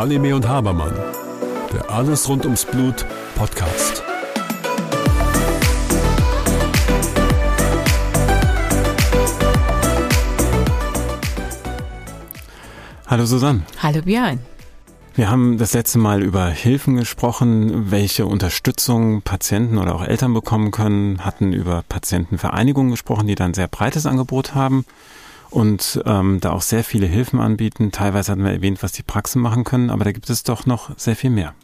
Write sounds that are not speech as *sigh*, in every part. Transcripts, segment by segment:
Halime und Habermann, der Alles rund ums Blut Podcast. Hallo Susanne. Hallo Björn. Wir haben das letzte Mal über Hilfen gesprochen, welche Unterstützung Patienten oder auch Eltern bekommen können, hatten über Patientenvereinigungen gesprochen, die dann ein sehr breites Angebot haben und ähm, da auch sehr viele Hilfen anbieten. Teilweise hatten wir erwähnt, was die Praxen machen können, aber da gibt es doch noch sehr viel mehr.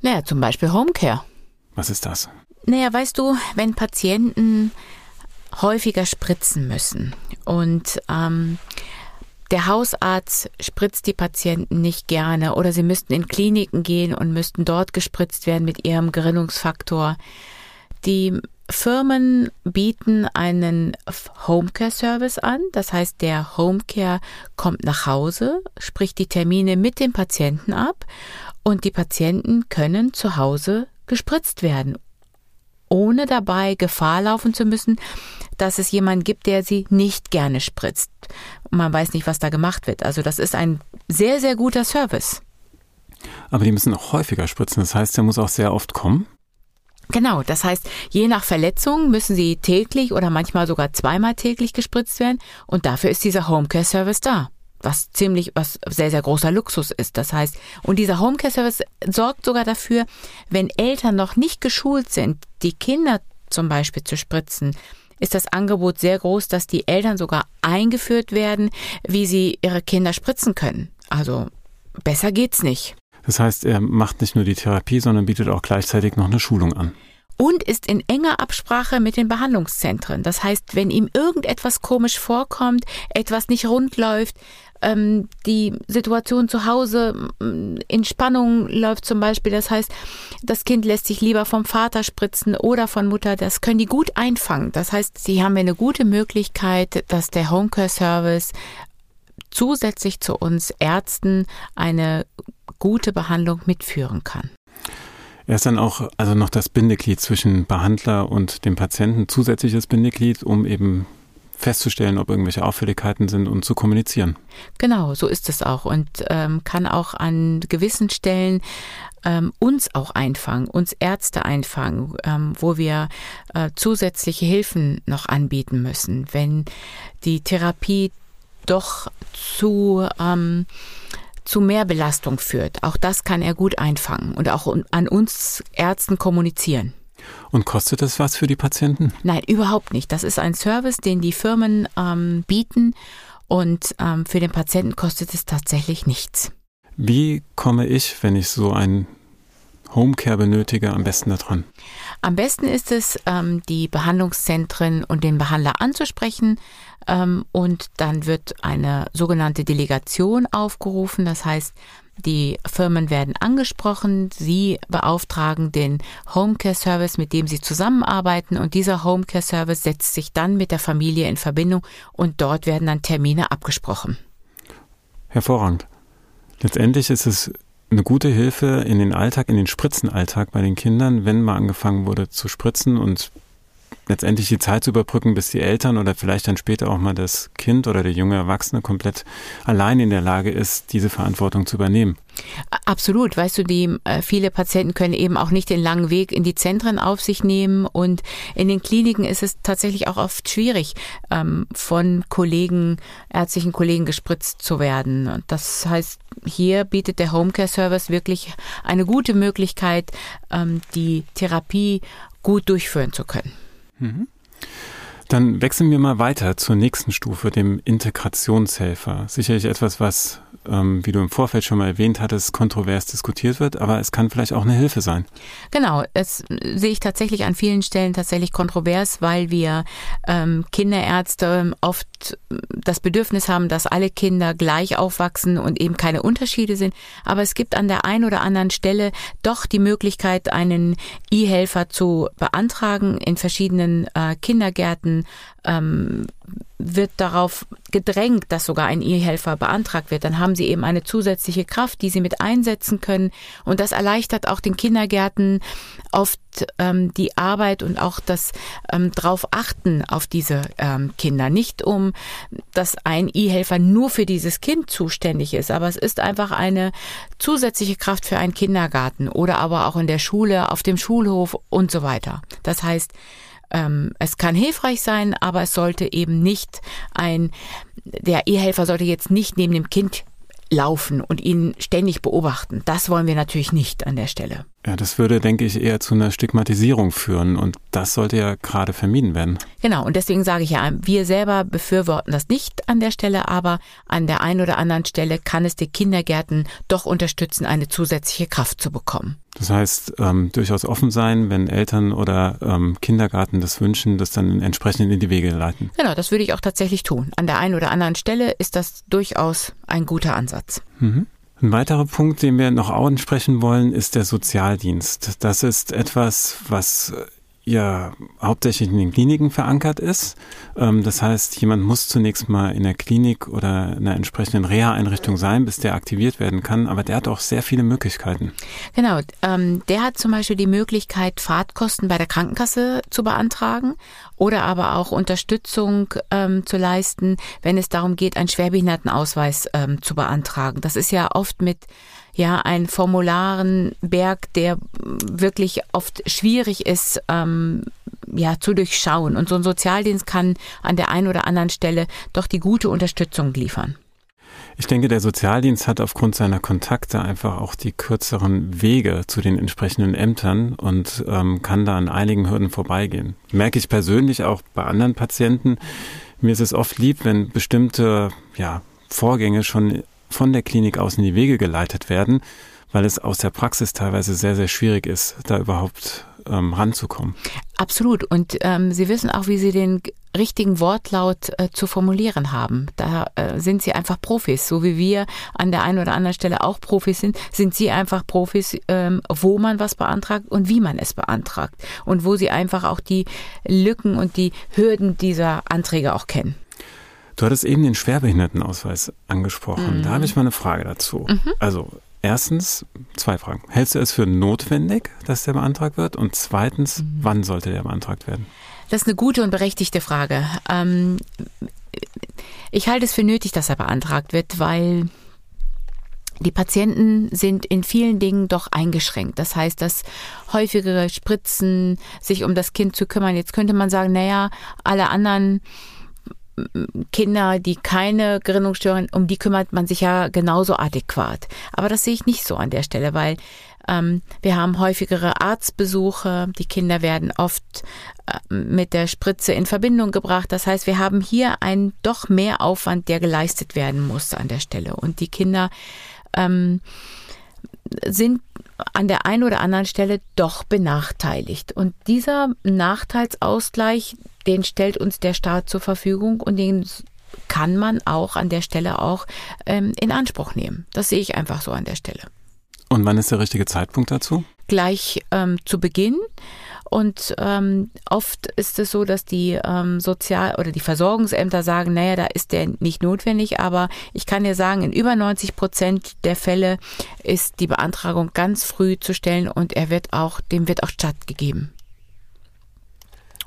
Naja, zum Beispiel Homecare. Was ist das? Naja, weißt du, wenn Patienten häufiger spritzen müssen und ähm, der Hausarzt spritzt die Patienten nicht gerne oder sie müssten in Kliniken gehen und müssten dort gespritzt werden mit ihrem Gerinnungsfaktor. Die Firmen bieten einen Homecare-Service an. Das heißt, der Homecare kommt nach Hause, spricht die Termine mit dem Patienten ab und die Patienten können zu Hause gespritzt werden, ohne dabei Gefahr laufen zu müssen, dass es jemanden gibt, der sie nicht gerne spritzt. Man weiß nicht, was da gemacht wird. Also das ist ein sehr, sehr guter Service. Aber die müssen auch häufiger spritzen. Das heißt, der muss auch sehr oft kommen. Genau, das heißt, je nach Verletzung müssen sie täglich oder manchmal sogar zweimal täglich gespritzt werden und dafür ist dieser Homecare Service da. Was ziemlich, was sehr, sehr großer Luxus ist. Das heißt, und dieser Homecare Service sorgt sogar dafür, wenn Eltern noch nicht geschult sind, die Kinder zum Beispiel zu spritzen, ist das Angebot sehr groß, dass die Eltern sogar eingeführt werden, wie sie ihre Kinder spritzen können. Also besser geht's nicht. Das heißt, er macht nicht nur die Therapie, sondern bietet auch gleichzeitig noch eine Schulung an. Und ist in enger Absprache mit den Behandlungszentren. Das heißt, wenn ihm irgendetwas komisch vorkommt, etwas nicht rund läuft, ähm, die Situation zu Hause mm, in Spannung läuft zum Beispiel, das heißt, das Kind lässt sich lieber vom Vater spritzen oder von Mutter, das können die gut einfangen. Das heißt, sie haben eine gute Möglichkeit, dass der Homecare Service zusätzlich zu uns Ärzten eine gute Behandlung mitführen kann. Er ist dann auch also noch das Bindeglied zwischen Behandler und dem Patienten, zusätzliches Bindeglied, um eben festzustellen, ob irgendwelche Auffälligkeiten sind und zu kommunizieren. Genau, so ist es auch und ähm, kann auch an gewissen Stellen ähm, uns auch einfangen, uns Ärzte einfangen, ähm, wo wir äh, zusätzliche Hilfen noch anbieten müssen, wenn die Therapie doch zu ähm, zu mehr Belastung führt. Auch das kann er gut einfangen und auch an uns Ärzten kommunizieren. Und kostet das was für die Patienten? Nein, überhaupt nicht. Das ist ein Service, den die Firmen ähm, bieten und ähm, für den Patienten kostet es tatsächlich nichts. Wie komme ich, wenn ich so ein Homecare benötige, am besten daran? Am besten ist es, ähm, die Behandlungszentren und den Behandler anzusprechen ähm, und dann wird eine sogenannte Delegation aufgerufen. Das heißt, die Firmen werden angesprochen, sie beauftragen den Homecare Service, mit dem sie zusammenarbeiten und dieser Homecare Service setzt sich dann mit der Familie in Verbindung und dort werden dann Termine abgesprochen. Hervorragend. Letztendlich ist es eine gute Hilfe in den Alltag, in den Spritzenalltag bei den Kindern, wenn mal angefangen wurde zu spritzen und letztendlich die Zeit zu überbrücken, bis die Eltern oder vielleicht dann später auch mal das Kind oder der junge Erwachsene komplett allein in der Lage ist, diese Verantwortung zu übernehmen. Absolut. Weißt du, die äh, viele Patienten können eben auch nicht den langen Weg in die Zentren auf sich nehmen und in den Kliniken ist es tatsächlich auch oft schwierig, ähm, von Kollegen, ärztlichen Kollegen gespritzt zu werden. Und das heißt, hier bietet der Homecare Service wirklich eine gute Möglichkeit, ähm, die Therapie gut durchführen zu können. Mhm. Dann wechseln wir mal weiter zur nächsten Stufe, dem Integrationshelfer. Sicherlich etwas, was ähm, wie du im Vorfeld schon mal erwähnt hattest, kontrovers diskutiert wird, aber es kann vielleicht auch eine Hilfe sein. Genau, das sehe ich tatsächlich an vielen Stellen tatsächlich kontrovers, weil wir ähm, Kinderärzte oft das Bedürfnis haben, dass alle Kinder gleich aufwachsen und eben keine Unterschiede sind. Aber es gibt an der einen oder anderen Stelle doch die Möglichkeit, einen E-Helfer zu beantragen in verschiedenen äh, Kindergärten, ähm, wird darauf gedrängt, dass sogar ein Ehehelfer beantragt wird, dann haben sie eben eine zusätzliche Kraft, die sie mit einsetzen können. Und das erleichtert auch den Kindergärten oft ähm, die Arbeit und auch das ähm, drauf achten auf diese ähm, Kinder. Nicht um, dass ein Ehehelfer nur für dieses Kind zuständig ist, aber es ist einfach eine zusätzliche Kraft für einen Kindergarten oder aber auch in der Schule, auf dem Schulhof und so weiter. Das heißt, ähm, es kann hilfreich sein, aber es sollte eben nicht ein, der Ehehelfer sollte jetzt nicht neben dem Kind laufen und ihn ständig beobachten. Das wollen wir natürlich nicht an der Stelle. Ja, das würde, denke ich, eher zu einer Stigmatisierung führen und das sollte ja gerade vermieden werden. Genau, und deswegen sage ich ja, wir selber befürworten das nicht an der Stelle, aber an der einen oder anderen Stelle kann es die Kindergärten doch unterstützen, eine zusätzliche Kraft zu bekommen. Das heißt, ähm, durchaus offen sein, wenn Eltern oder ähm, Kindergarten das wünschen, das dann entsprechend in die Wege leiten. Genau, das würde ich auch tatsächlich tun. An der einen oder anderen Stelle ist das durchaus ein guter Ansatz. Mhm. Ein weiterer Punkt, den wir noch ansprechen wollen, ist der Sozialdienst. Das ist etwas, was ja hauptsächlich in den Kliniken verankert ist. Ähm, das heißt, jemand muss zunächst mal in der Klinik oder in einer entsprechenden Reha-Einrichtung sein, bis der aktiviert werden kann. Aber der hat auch sehr viele Möglichkeiten. Genau. Ähm, der hat zum Beispiel die Möglichkeit, Fahrtkosten bei der Krankenkasse zu beantragen oder aber auch Unterstützung ähm, zu leisten, wenn es darum geht, einen Schwerbehindertenausweis zu beantragen. Das ist ja oft mit ja ein Formularenberg, der wirklich oft schwierig ist, ähm, ja zu durchschauen. Und so ein Sozialdienst kann an der einen oder anderen Stelle doch die gute Unterstützung liefern. Ich denke, der Sozialdienst hat aufgrund seiner Kontakte einfach auch die kürzeren Wege zu den entsprechenden Ämtern und ähm, kann da an einigen Hürden vorbeigehen. Merke ich persönlich auch bei anderen Patienten. Mir ist es oft lieb, wenn bestimmte ja, Vorgänge schon von der Klinik aus in die Wege geleitet werden, weil es aus der Praxis teilweise sehr, sehr schwierig ist, da überhaupt ähm, ranzukommen. Absolut. Und ähm, Sie wissen auch, wie Sie den richtigen Wortlaut äh, zu formulieren haben. Da äh, sind Sie einfach Profis. So wie wir an der einen oder anderen Stelle auch Profis sind, sind Sie einfach Profis, ähm, wo man was beantragt und wie man es beantragt. Und wo Sie einfach auch die Lücken und die Hürden dieser Anträge auch kennen. Du hattest eben den Schwerbehindertenausweis angesprochen. Mhm. Da habe ich mal eine Frage dazu. Mhm. Also erstens, zwei Fragen. Hältst du es für notwendig, dass der beantragt wird? Und zweitens, mhm. wann sollte der beantragt werden? Das ist eine gute und berechtigte Frage. Ähm, ich halte es für nötig, dass er beantragt wird, weil die Patienten sind in vielen Dingen doch eingeschränkt. Das heißt, dass häufigere Spritzen, sich um das Kind zu kümmern. Jetzt könnte man sagen, naja, alle anderen Kinder, die keine Gerinnungsstörung, um die kümmert man sich ja genauso adäquat. Aber das sehe ich nicht so an der Stelle, weil ähm, wir haben häufigere Arztbesuche, die Kinder werden oft äh, mit der Spritze in Verbindung gebracht. Das heißt, wir haben hier einen doch mehr Aufwand, der geleistet werden muss an der Stelle. Und die Kinder ähm, sind an der einen oder anderen Stelle doch benachteiligt. Und dieser Nachteilsausgleich, den stellt uns der Staat zur Verfügung und den kann man auch an der Stelle auch ähm, in Anspruch nehmen. Das sehe ich einfach so an der Stelle. Und wann ist der richtige Zeitpunkt dazu? Gleich ähm, zu Beginn. Und ähm, oft ist es so, dass die ähm, Sozial- oder die Versorgungsämter sagen, naja, da ist der nicht notwendig, aber ich kann dir sagen, in über 90 Prozent der Fälle ist die Beantragung ganz früh zu stellen und er wird auch, dem wird auch stattgegeben.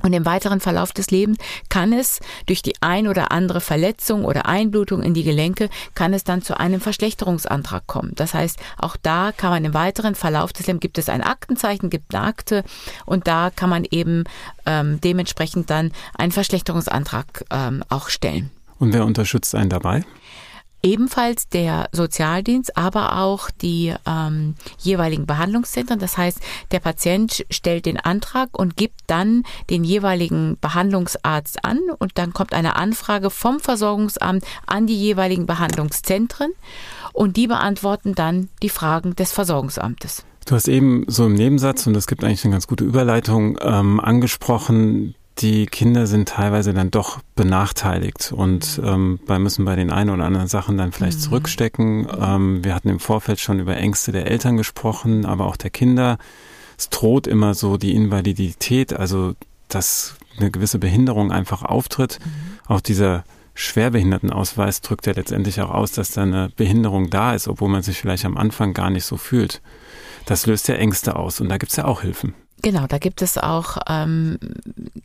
Und im weiteren Verlauf des Lebens kann es durch die ein oder andere Verletzung oder Einblutung in die Gelenke, kann es dann zu einem Verschlechterungsantrag kommen. Das heißt, auch da kann man im weiteren Verlauf des Lebens, gibt es ein Aktenzeichen, gibt eine Akte und da kann man eben ähm, dementsprechend dann einen Verschlechterungsantrag ähm, auch stellen. Und wer unterstützt einen dabei? Ebenfalls der Sozialdienst, aber auch die ähm, jeweiligen Behandlungszentren. Das heißt, der Patient stellt den Antrag und gibt dann den jeweiligen Behandlungsarzt an und dann kommt eine Anfrage vom Versorgungsamt an die jeweiligen Behandlungszentren und die beantworten dann die Fragen des Versorgungsamtes. Du hast eben so im Nebensatz, und das gibt eigentlich eine ganz gute Überleitung, ähm, angesprochen, die Kinder sind teilweise dann doch benachteiligt und ähm, bei müssen bei den einen oder anderen Sachen dann vielleicht mhm. zurückstecken. Ähm, wir hatten im Vorfeld schon über Ängste der Eltern gesprochen, aber auch der Kinder. Es droht immer so die Invalidität, also dass eine gewisse Behinderung einfach auftritt. Mhm. Auch dieser Schwerbehindertenausweis drückt ja letztendlich auch aus, dass da eine Behinderung da ist, obwohl man sich vielleicht am Anfang gar nicht so fühlt. Das löst ja Ängste aus und da gibt es ja auch Hilfen. Genau, da gibt es auch ähm,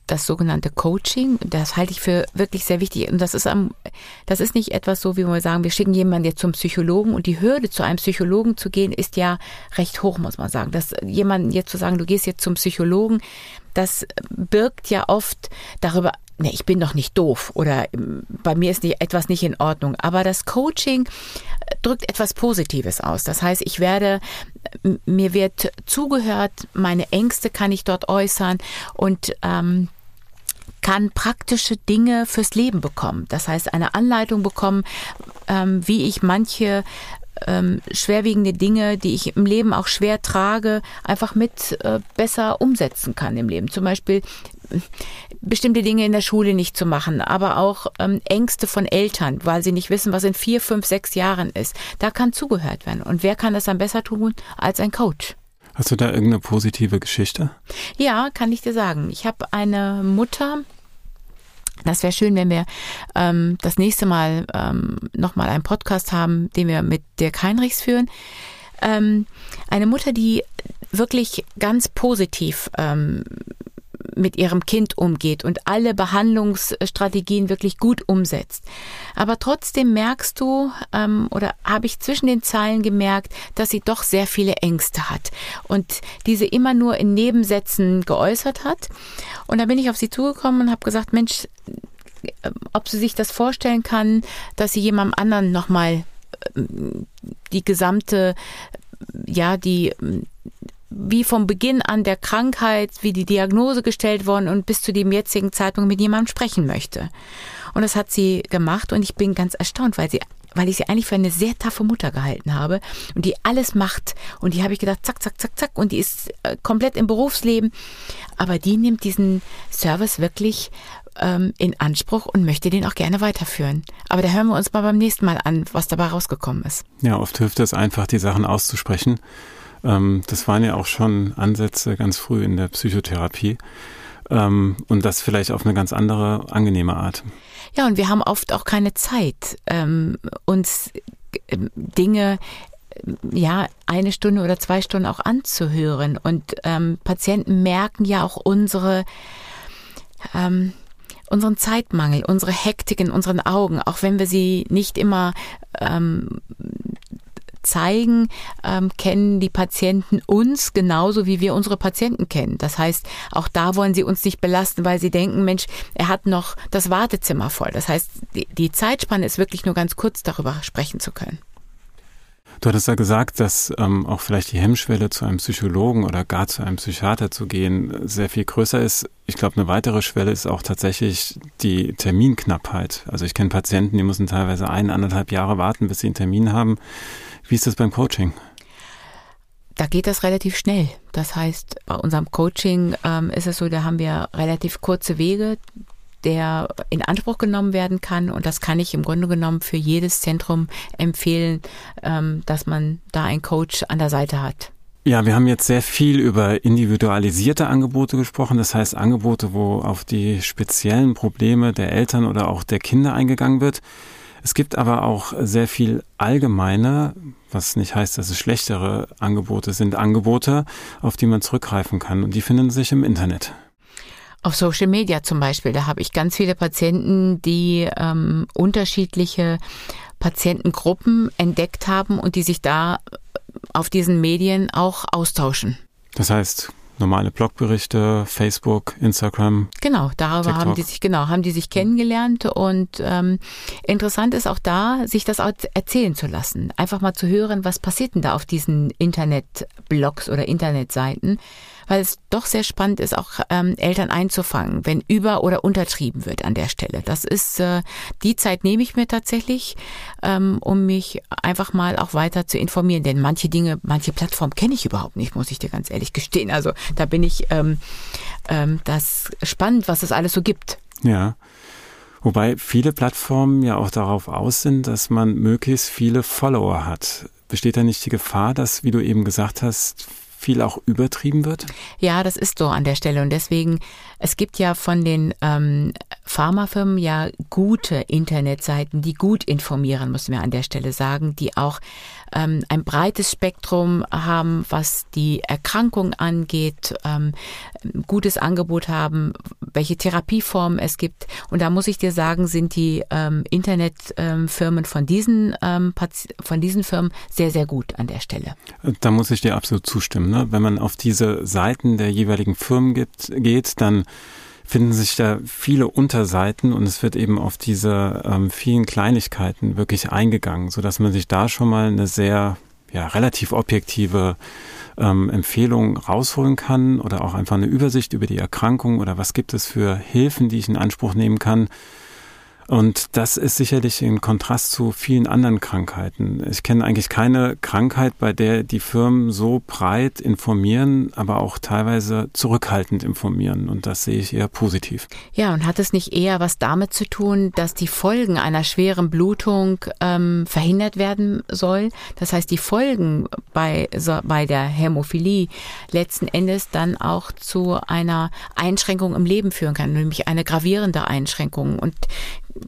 das sogenannte Coaching. Das halte ich für wirklich sehr wichtig. Und das ist am, das ist nicht etwas so, wie wir sagen, wir schicken jemanden jetzt zum Psychologen und die Hürde, zu einem Psychologen zu gehen, ist ja recht hoch, muss man sagen. Dass jemanden jetzt zu sagen, du gehst jetzt zum Psychologen, das birgt ja oft darüber nee, ich bin doch nicht doof oder ähm, bei mir ist nicht, etwas nicht in Ordnung. Aber das Coaching äh, drückt etwas Positives aus. Das heißt, ich werde, mir wird zugehört, meine Ängste kann ich dort äußern und ähm, kann praktische Dinge fürs Leben bekommen. Das heißt, eine Anleitung bekommen, ähm, wie ich manche ähm, schwerwiegende Dinge, die ich im Leben auch schwer trage, einfach mit äh, besser umsetzen kann im Leben. Zum Beispiel bestimmte Dinge in der Schule nicht zu machen, aber auch ähm, Ängste von Eltern, weil sie nicht wissen, was in vier, fünf, sechs Jahren ist. Da kann zugehört werden. Und wer kann das am besser tun als ein Coach? Hast du da irgendeine positive Geschichte? Ja, kann ich dir sagen. Ich habe eine Mutter, das wäre schön, wenn wir ähm, das nächste Mal ähm, nochmal einen Podcast haben, den wir mit Dirk Heinrichs führen. Ähm, eine Mutter, die wirklich ganz positiv ähm, mit ihrem Kind umgeht und alle Behandlungsstrategien wirklich gut umsetzt. Aber trotzdem merkst du ähm, oder habe ich zwischen den Zeilen gemerkt, dass sie doch sehr viele Ängste hat und diese immer nur in Nebensätzen geäußert hat. Und da bin ich auf sie zugekommen und habe gesagt, Mensch, äh, ob sie sich das vorstellen kann, dass sie jemandem anderen nochmal äh, die gesamte, ja, die wie vom Beginn an der Krankheit, wie die Diagnose gestellt worden und bis zu dem jetzigen Zeitpunkt mit jemandem sprechen möchte. Und das hat sie gemacht und ich bin ganz erstaunt, weil sie weil ich sie eigentlich für eine sehr taffe Mutter gehalten habe und die alles macht. Und die habe ich gedacht, zack, zack, zack, zack. Und die ist äh, komplett im Berufsleben. Aber die nimmt diesen Service wirklich ähm, in Anspruch und möchte den auch gerne weiterführen. Aber da hören wir uns mal beim nächsten Mal an, was dabei rausgekommen ist. Ja, oft hilft es einfach, die Sachen auszusprechen ähm, das waren ja auch schon Ansätze ganz früh in der Psychotherapie. Ähm, und das vielleicht auf eine ganz andere, angenehme Art. Ja, und wir haben oft auch keine Zeit, ähm, uns äh, Dinge ja eine Stunde oder zwei Stunden auch anzuhören. Und ähm, Patienten merken ja auch unsere ähm, unseren Zeitmangel, unsere Hektik in unseren Augen, auch wenn wir sie nicht immer ähm, zeigen, ähm, kennen die Patienten uns genauso, wie wir unsere Patienten kennen. Das heißt, auch da wollen sie uns nicht belasten, weil sie denken, Mensch, er hat noch das Wartezimmer voll. Das heißt, die, die Zeitspanne ist wirklich nur ganz kurz darüber sprechen zu können. Du hattest ja gesagt, dass ähm, auch vielleicht die Hemmschwelle zu einem Psychologen oder gar zu einem Psychiater zu gehen sehr viel größer ist. Ich glaube, eine weitere Schwelle ist auch tatsächlich die Terminknappheit. Also ich kenne Patienten, die müssen teilweise ein, anderthalb Jahre warten, bis sie einen Termin haben. Wie ist das beim Coaching? Da geht das relativ schnell. Das heißt, bei unserem Coaching ähm, ist es so, da haben wir relativ kurze Wege, der in Anspruch genommen werden kann. Und das kann ich im Grunde genommen für jedes Zentrum empfehlen, ähm, dass man da einen Coach an der Seite hat. Ja, wir haben jetzt sehr viel über individualisierte Angebote gesprochen, das heißt Angebote, wo auf die speziellen Probleme der Eltern oder auch der Kinder eingegangen wird. Es gibt aber auch sehr viel allgemeine, was nicht heißt, dass es schlechtere Angebote sind, Angebote, auf die man zurückgreifen kann und die finden sich im Internet. Auf Social Media zum Beispiel, da habe ich ganz viele Patienten, die ähm, unterschiedliche Patientengruppen entdeckt haben und die sich da auf diesen Medien auch austauschen. Das heißt, normale Blogberichte, Facebook, Instagram. Genau, darüber TikTok. haben die sich genau haben die sich kennengelernt und ähm, interessant ist auch da, sich das auch erzählen zu lassen, einfach mal zu hören, was passiert denn da auf diesen Internetblogs oder Internetseiten weil es doch sehr spannend ist, auch ähm, Eltern einzufangen, wenn über- oder untertrieben wird an der Stelle. Das ist, äh, die Zeit nehme ich mir tatsächlich, ähm, um mich einfach mal auch weiter zu informieren. Denn manche Dinge, manche Plattformen kenne ich überhaupt nicht, muss ich dir ganz ehrlich gestehen. Also da bin ich ähm, ähm, das spannend, was es alles so gibt. Ja. Wobei viele Plattformen ja auch darauf aus sind, dass man möglichst viele Follower hat. Besteht da nicht die Gefahr, dass, wie du eben gesagt hast, viel auch übertrieben wird? Ja, das ist so an der Stelle. Und deswegen, es gibt ja von den ähm, Pharmafirmen ja gute Internetseiten, die gut informieren, müssen wir an der Stelle sagen, die auch ähm, ein breites Spektrum haben, was die Erkrankung angeht, ähm, gutes Angebot haben, welche Therapieformen es gibt. Und da muss ich dir sagen, sind die ähm, Internetfirmen von diesen ähm, von diesen Firmen sehr, sehr gut an der Stelle. Da muss ich dir absolut zustimmen. Ne? Wenn man auf diese Seiten der jeweiligen Firmen gibt, geht, dann finden sich da viele Unterseiten und es wird eben auf diese ähm, vielen Kleinigkeiten wirklich eingegangen, so dass man sich da schon mal eine sehr ja, relativ objektive ähm, Empfehlung rausholen kann oder auch einfach eine Übersicht über die Erkrankung oder was gibt es für Hilfen, die ich in Anspruch nehmen kann. Und das ist sicherlich in Kontrast zu vielen anderen Krankheiten. Ich kenne eigentlich keine Krankheit, bei der die Firmen so breit informieren, aber auch teilweise zurückhaltend informieren. Und das sehe ich eher positiv. Ja, und hat es nicht eher was damit zu tun, dass die Folgen einer schweren Blutung ähm, verhindert werden soll? Das heißt, die Folgen bei, so, bei der Hämophilie letzten Endes dann auch zu einer Einschränkung im Leben führen kann, nämlich eine gravierende Einschränkung. Und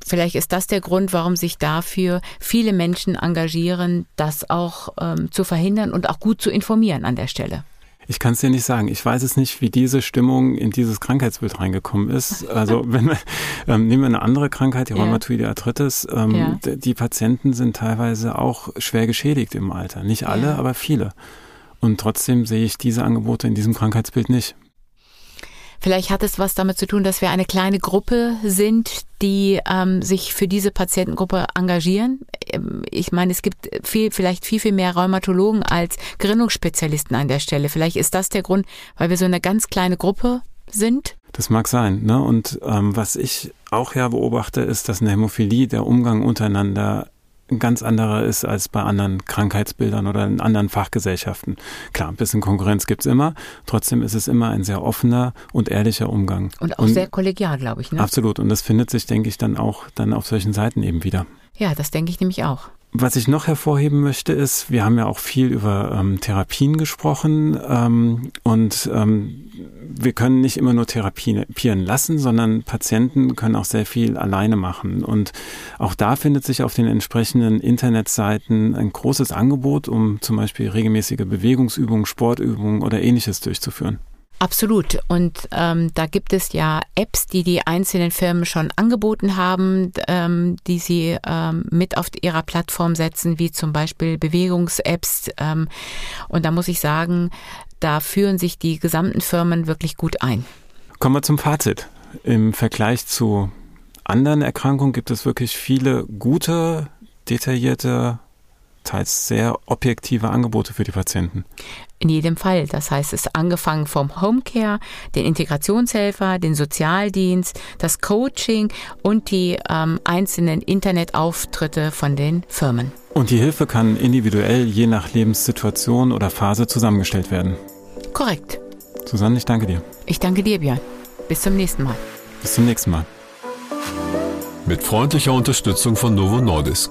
vielleicht ist das der Grund, warum sich dafür viele Menschen engagieren, das auch ähm, zu verhindern und auch gut zu informieren an der Stelle. Ich kann es dir nicht sagen. Ich weiß es nicht, wie diese Stimmung in dieses Krankheitsbild reingekommen ist. Also *laughs* wenn wir, ähm, nehmen wir eine andere Krankheit, die ja. Rheumatoide Arthritis, ähm, ja. die Patienten sind teilweise auch schwer geschädigt im Alter. Nicht alle, ja. aber viele. Und trotzdem sehe ich diese Angebote in diesem Krankheitsbild nicht. Vielleicht hat es was damit zu tun, dass wir eine kleine Gruppe sind, die ähm, sich für diese Patientengruppe engagieren. Ähm, ich meine, es gibt viel, vielleicht viel, viel mehr Rheumatologen als Gerinnungsspezialisten an der Stelle. Vielleicht ist das der Grund, weil wir so eine ganz kleine Gruppe sind. Das mag sein. Ne? Und ähm, was ich auch ja beobachte, ist, dass eine Hämophilie, der Umgang untereinander ein ganz anderer ist als bei anderen Krankheitsbildern oder in anderen Fachgesellschaften. Klar, ein bisschen Konkurrenz gibt's immer, trotzdem ist es immer ein sehr offener und ehrlicher Umgang. Und auch und, sehr kollegial, glaube ich. Ne? Absolut. Und das findet sich, denke ich, dann auch dann auf solchen Seiten eben wieder. Ja, das denke ich nämlich auch. Was ich noch hervorheben möchte, ist, wir haben ja auch viel über ähm, Therapien gesprochen ähm, und ähm, wir können nicht immer nur therapieren lassen, sondern Patienten können auch sehr viel alleine machen. Und auch da findet sich auf den entsprechenden Internetseiten ein großes Angebot, um zum Beispiel regelmäßige Bewegungsübungen, Sportübungen oder ähnliches durchzuführen. Absolut. Und ähm, da gibt es ja Apps, die die einzelnen Firmen schon angeboten haben, ähm, die sie ähm, mit auf ihrer Plattform setzen, wie zum Beispiel Bewegungs-Apps. Ähm, und da muss ich sagen, da führen sich die gesamten Firmen wirklich gut ein. Kommen wir zum Fazit. Im Vergleich zu anderen Erkrankungen gibt es wirklich viele gute, detaillierte teils sehr objektive Angebote für die Patienten. In jedem Fall. Das heißt, es ist angefangen vom Homecare, den Integrationshelfer, den Sozialdienst, das Coaching und die ähm, einzelnen Internetauftritte von den Firmen. Und die Hilfe kann individuell je nach Lebenssituation oder Phase zusammengestellt werden. Korrekt. Susanne, ich danke dir. Ich danke dir, Björn. Bis zum nächsten Mal. Bis zum nächsten Mal. Mit freundlicher Unterstützung von Novo Nordisk.